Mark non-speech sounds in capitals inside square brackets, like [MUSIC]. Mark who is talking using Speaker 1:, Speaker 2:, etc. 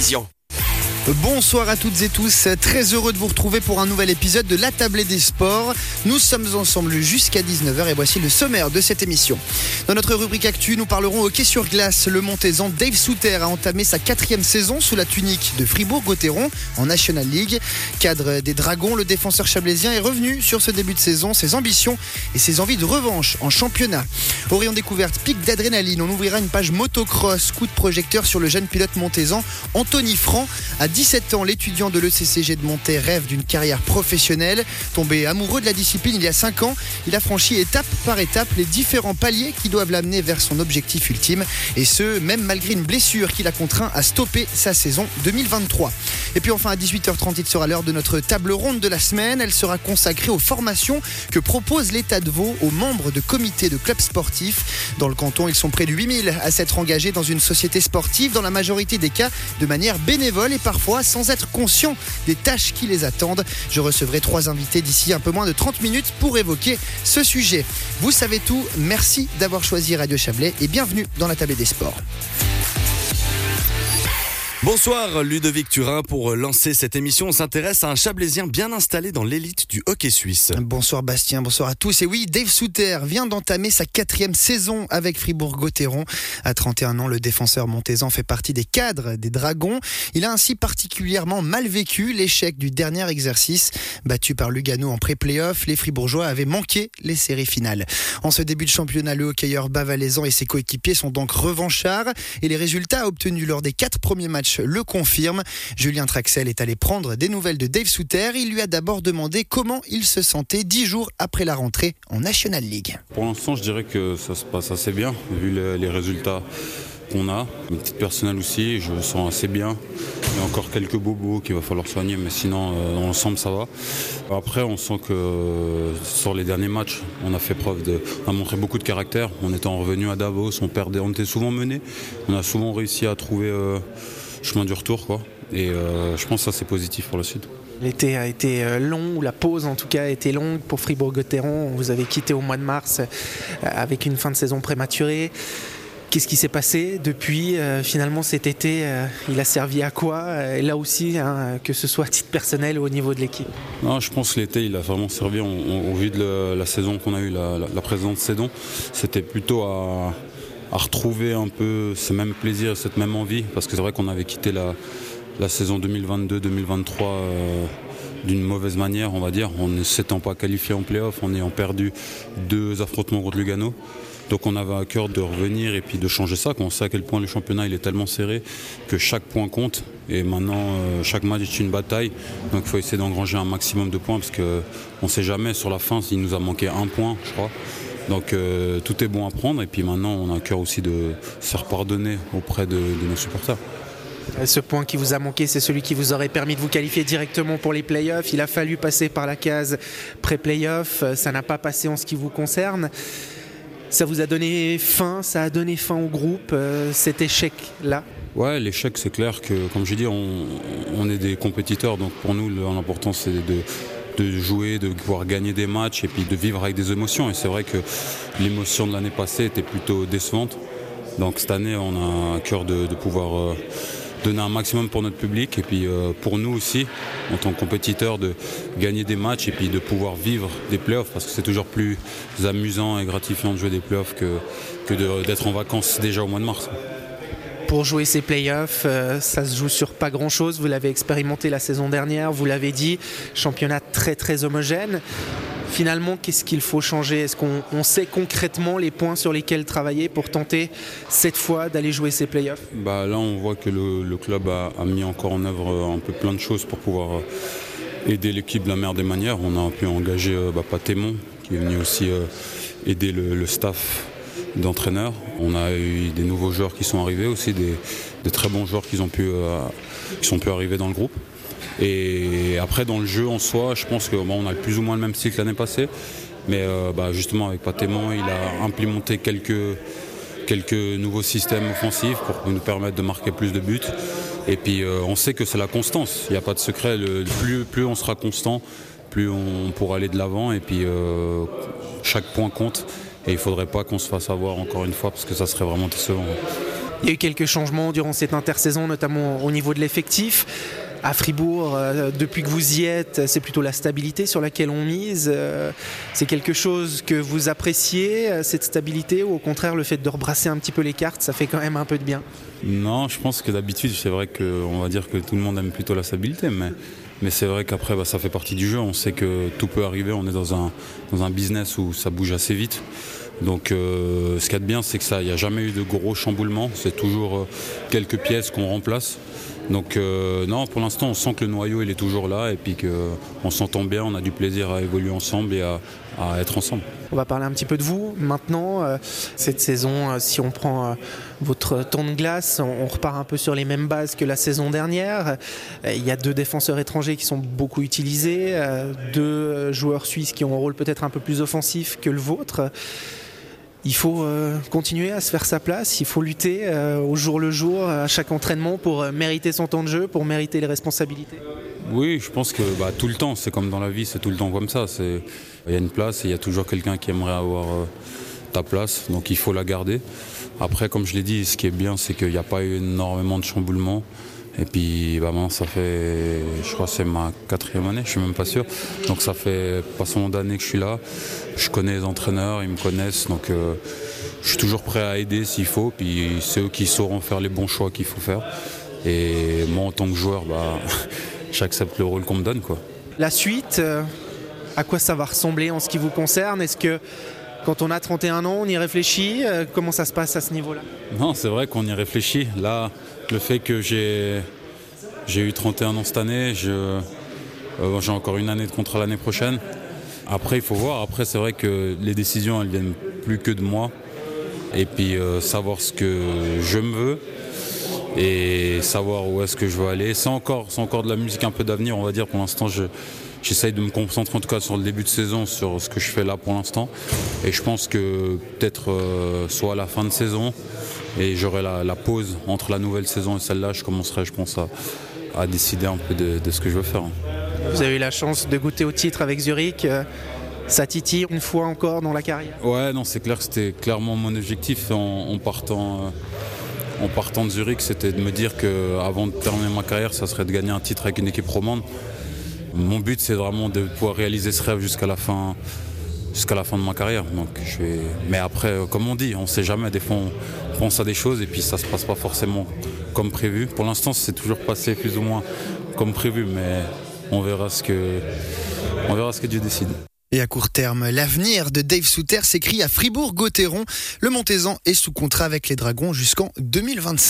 Speaker 1: vision. Bonsoir à toutes et tous, très heureux de vous retrouver pour un nouvel épisode de La Tablée des Sports. Nous sommes ensemble jusqu'à 19h et voici le sommaire de cette émission. Dans notre rubrique Actu, nous parlerons hockey sur glace. Le Montaisan Dave Souter a entamé sa quatrième saison sous la tunique de Fribourg-Gotteron en National League. Cadre des Dragons, le défenseur chablaisien est revenu sur ce début de saison, ses ambitions et ses envies de revanche en championnat. Au découverte, pic d'adrénaline, on ouvrira une page motocross, coup de projecteur sur le jeune pilote montaisan Anthony Franc 17 ans, l'étudiant de l'ECCG de Monté rêve d'une carrière professionnelle. Tombé amoureux de la discipline il y a 5 ans, il a franchi étape par étape les différents paliers qui doivent l'amener vers son objectif ultime. Et ce, même malgré une blessure qui l'a contraint à stopper sa saison 2023. Et puis enfin à 18h30, il sera l'heure de notre table ronde de la semaine. Elle sera consacrée aux formations que propose l'État de Vaud aux membres de comités de clubs sportifs. Dans le canton, ils sont près de 8000 à s'être engagés dans une société sportive, dans la majorité des cas de manière bénévole et parfois sans être conscient des tâches qui les attendent. Je recevrai trois invités d'ici un peu moins de 30 minutes pour évoquer ce sujet. Vous savez tout, merci d'avoir choisi Radio Chablais et bienvenue dans la table des sports.
Speaker 2: Bonsoir Ludovic Turin. Pour lancer cette émission, on s'intéresse à un Chablaisien bien installé dans l'élite du hockey suisse.
Speaker 1: Bonsoir Bastien, bonsoir à tous. Et oui, Dave Souter vient d'entamer sa quatrième saison avec Fribourg-Gotteron. À 31 ans, le défenseur montaisan fait partie des cadres des Dragons. Il a ainsi particulièrement mal vécu l'échec du dernier exercice. Battu par Lugano en pré-playoff, les Fribourgeois avaient manqué les séries finales. En ce début de championnat, le hockeyeur bavalaisan et ses coéquipiers sont donc revanchards et les résultats obtenus lors des quatre premiers matchs le confirme. Julien Traxel est allé prendre des nouvelles de Dave Souter. Il lui a d'abord demandé comment il se sentait dix jours après la rentrée en National League.
Speaker 3: Pour l'instant, je dirais que ça se passe assez bien, vu les résultats qu'on a. Une petite personnelle aussi, je me sens assez bien. Il y a encore quelques bobos qu'il va falloir soigner, mais sinon, euh, dans l'ensemble, ça va. Après, on sent que euh, sur les derniers matchs, on a fait preuve de. On a montré beaucoup de caractère. On était revenu à Davos, on perdait, on était souvent mené. On a souvent réussi à trouver. Euh, chemin du retour. Quoi. Et euh, je pense que ça, c'est positif pour la suite.
Speaker 1: L'été a été euh, long, ou la pause en tout cas a été longue pour Fribourg-Gotteron. Vous avez quitté au mois de mars euh, avec une fin de saison prématurée. Qu'est-ce qui s'est passé depuis Finalement, cet été, il a servi à quoi Et là aussi, hein, que ce soit à titre personnel ou au niveau de l'équipe?
Speaker 3: Non, je pense que l'été, il a vraiment servi au vu de la, saison qu'on a eue, la, la présente saison. C'était plutôt à, à retrouver un peu ce même plaisir, cette même envie, parce que c'est vrai qu'on avait quitté la, saison 2022-2023 euh, d'une mauvaise manière, on va dire, en ne s'étant pas qualifié en playoff, en ayant perdu deux affrontements contre Lugano. Donc on avait à cœur de revenir et puis de changer ça. On sait à quel point le championnat il est tellement serré que chaque point compte. Et maintenant, euh, chaque match est une bataille. Donc il faut essayer d'engranger un maximum de points parce qu'on ne sait jamais sur la fin s'il nous a manqué un point, je crois. Donc euh, tout est bon à prendre et puis maintenant on a à cœur aussi de se faire pardonner auprès de, nos supporters.
Speaker 1: Ce point qui vous a manqué, c'est celui qui vous aurait permis de vous qualifier directement pour les playoffs. Il a fallu passer par la case pré-playoff. Ça n'a pas passé en ce qui vous concerne. Ça vous a donné fin, ça a donné fin au groupe, euh, cet échec-là?
Speaker 3: Ouais, l'échec, c'est clair que, comme j'ai dit, on, on, est des compétiteurs. Donc pour nous, l'important, c'est de, de jouer, de pouvoir gagner des matchs et puis de vivre avec des émotions. Et c'est vrai que l'émotion de l'année passée était plutôt décevante. Donc cette année, on a à cœur de, pouvoir euh, donner un maximum pour notre public et puis euh, pour nous aussi, en tant que compétiteurs, de gagner des matchs et puis de pouvoir vivre des playoffs parce que c'est toujours plus amusant et gratifiant de jouer des playoffs que, que d'être en vacances déjà au mois de mars
Speaker 1: pour jouer ces playoffs, euh, ça se joue sur pas grand chose. Vous l'avez expérimenté la saison dernière, vous l'avez dit, championnat très très homogène. Finalement, qu'est-ce qu'il faut changer? Est-ce qu'on sait concrètement les points sur lesquels travailler pour tenter cette fois d'aller jouer ces playoffs
Speaker 3: bah, Là, on voit que le, club a, mis encore en œuvre euh, un peu plein de choses pour pouvoir euh, aider l'équipe de la meilleure des manières. On a pu engager bah, Patémon, qui est venu aussi aider le staff d'entraîneurs. On a eu des nouveaux joueurs qui sont arrivés aussi, des, très bons joueurs ont euh, qui sont pu arriver dans le groupe. Et après, dans le jeu en soi, je pense qu'on a plus ou moins le même cycle l'année passée. Mais euh, bah, justement, avec Patéman, il a implémenté quelques, quelques nouveaux systèmes offensifs pour nous permettre de marquer plus de buts. Et puis, euh, on sait que c'est la constance. Il n'y a pas de secret. plus, plus on sera constant, plus on pourra aller de l'avant. Et puis, chaque point compte. Et il ne faudrait pas qu'on se fasse avoir encore une fois parce que ça serait vraiment décevant.
Speaker 4: Il y a eu quelques changements durant cette intersaison, notamment au niveau de l'effectif. À Fribourg, euh, depuis que vous y êtes, c'est plutôt la stabilité sur laquelle on mise. Euh, c'est quelque chose que vous appréciez, euh, cette stabilité, ou au contraire le fait de rebrasser un petit peu les cartes, ça fait quand même un peu de bien?
Speaker 3: Non, je pense que d'habitude, c'est vrai qu'on va dire que tout le monde aime plutôt la stabilité, mais, mais c'est vrai qu'après, bah, ça fait partie du jeu. On sait que tout peut arriver, on est dans un, dans un business où ça bouge assez vite. Donc euh, ce qu'il y a de bien, c'est que ça, il n'y a jamais eu de gros chamboulements. C'est toujours euh, quelques pièces qu'on remplace. Donc euh, non, pour l'instant, on sent que le noyau il est toujours là et puis qu'on s'entend bien. On a du plaisir à évoluer ensemble et à, être ensemble.
Speaker 4: On va parler un petit peu de vous maintenant. cette saison, si on prend votre temps de glace, on repart un peu sur les mêmes bases que la saison dernière. Il y a deux défenseurs étrangers qui sont beaucoup utilisés, deux joueurs suisses qui ont un rôle peut-être un peu plus offensif que le vôtre il faut euh, continuer à se faire sa place, il faut lutter euh, au jour le jour, à chaque entraînement pour euh, mériter son temps de jeu, pour mériter les responsabilités.
Speaker 3: Oui, je pense que bah, tout le temps, c'est comme dans la vie, c'est tout le temps comme ça. Il y a une place et il y a toujours quelqu'un qui aimerait avoir ta place, donc il faut la garder. Après, comme je l'ai dit, ce qui est bien, c'est qu'il n'y a pas eu énormément de chamboulements. Et puis maintenant, ça fait, je crois c'est ma quatrième année, je suis même pas sûr. Donc ça fait pas seulement d'années que je suis là. Je connais les entraîneurs, ils me connaissent, donc euh, je suis toujours prêt à aider s'il faut. Puis c'est eux qui sauront faire les bons choix qu'il faut faire. Et moi, en tant que joueur, bah, [LAUGHS] j'accepte le rôle qu'on me donne. Quoi.
Speaker 4: La suite, euh, à quoi ça va ressembler en ce qui vous concerne? Est-ce que quand on a 31 ans, on y réfléchit euh, Comment ça se passe à ce niveau-là?
Speaker 3: Non, c'est vrai qu'on y réfléchit. Là, le fait que j'ai, eu 31 ans cette année, euh, j'ai encore une année de contrat l'année prochaine. Après, il faut voir. Après, c'est vrai que les décisions, elles viennent plus que de moi. Et puis, euh, savoir ce que je me veux et savoir où est-ce que je veux aller. C'est encore, c'est encore de la musique un peu d'avenir, on va dire. Pour l'instant, je, j'essaye de me concentrer en tout cas sur le début de saison, sur ce que je fais là pour l'instant. Et je pense que peut-être euh, soit à la fin de saison, et j'aurai la, pause entre la nouvelle saison et celle-là, je commencerai, je pense, à, décider un peu de, ce que je veux faire.
Speaker 4: Vous avez eu la chance de goûter au titre avec Zurich. Euh, ça titille une fois encore dans la carrière
Speaker 3: Ouais, non, c'est clair que c'était clairement mon objectif en, partant. Euh, en partant de Zurich, c'était de me dire qu'avant de terminer ma carrière, ça serait de gagner un titre avec une équipe romande. Mon but, c'est vraiment de pouvoir réaliser ce rêve jusqu'à la fin, de ma carrière. Mais après, euh, comme on dit, on ne sait jamais. Des fois, on pense à des choses et puis ça ne se passe pas forcément comme prévu. Pour l'instant, c'est toujours passé plus ou moins comme prévu, mais on verra ce que, on verra ce que Dieu décide.
Speaker 1: Et à court terme, l'avenir de Dave Souter s'écrit à Fribourg-Gotteron. Le Montezan est sous contrat avec les Dragons jusqu'en 2025.